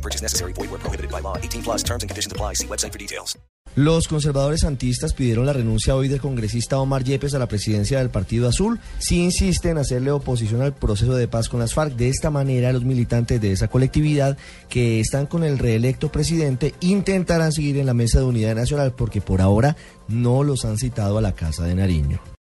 No purchase necessary. Void where prohibited by law. 18 plus terms and conditions apply. See website for details. Los conservadores santistas pidieron la renuncia hoy del congresista Omar Yepes a la presidencia del Partido Azul si insiste en hacerle oposición al proceso de paz con las FARC. De esta manera, los militantes de esa colectividad que están con el reelecto presidente intentarán seguir en la mesa de unidad nacional porque por ahora no los han citado a la Casa de Nariño.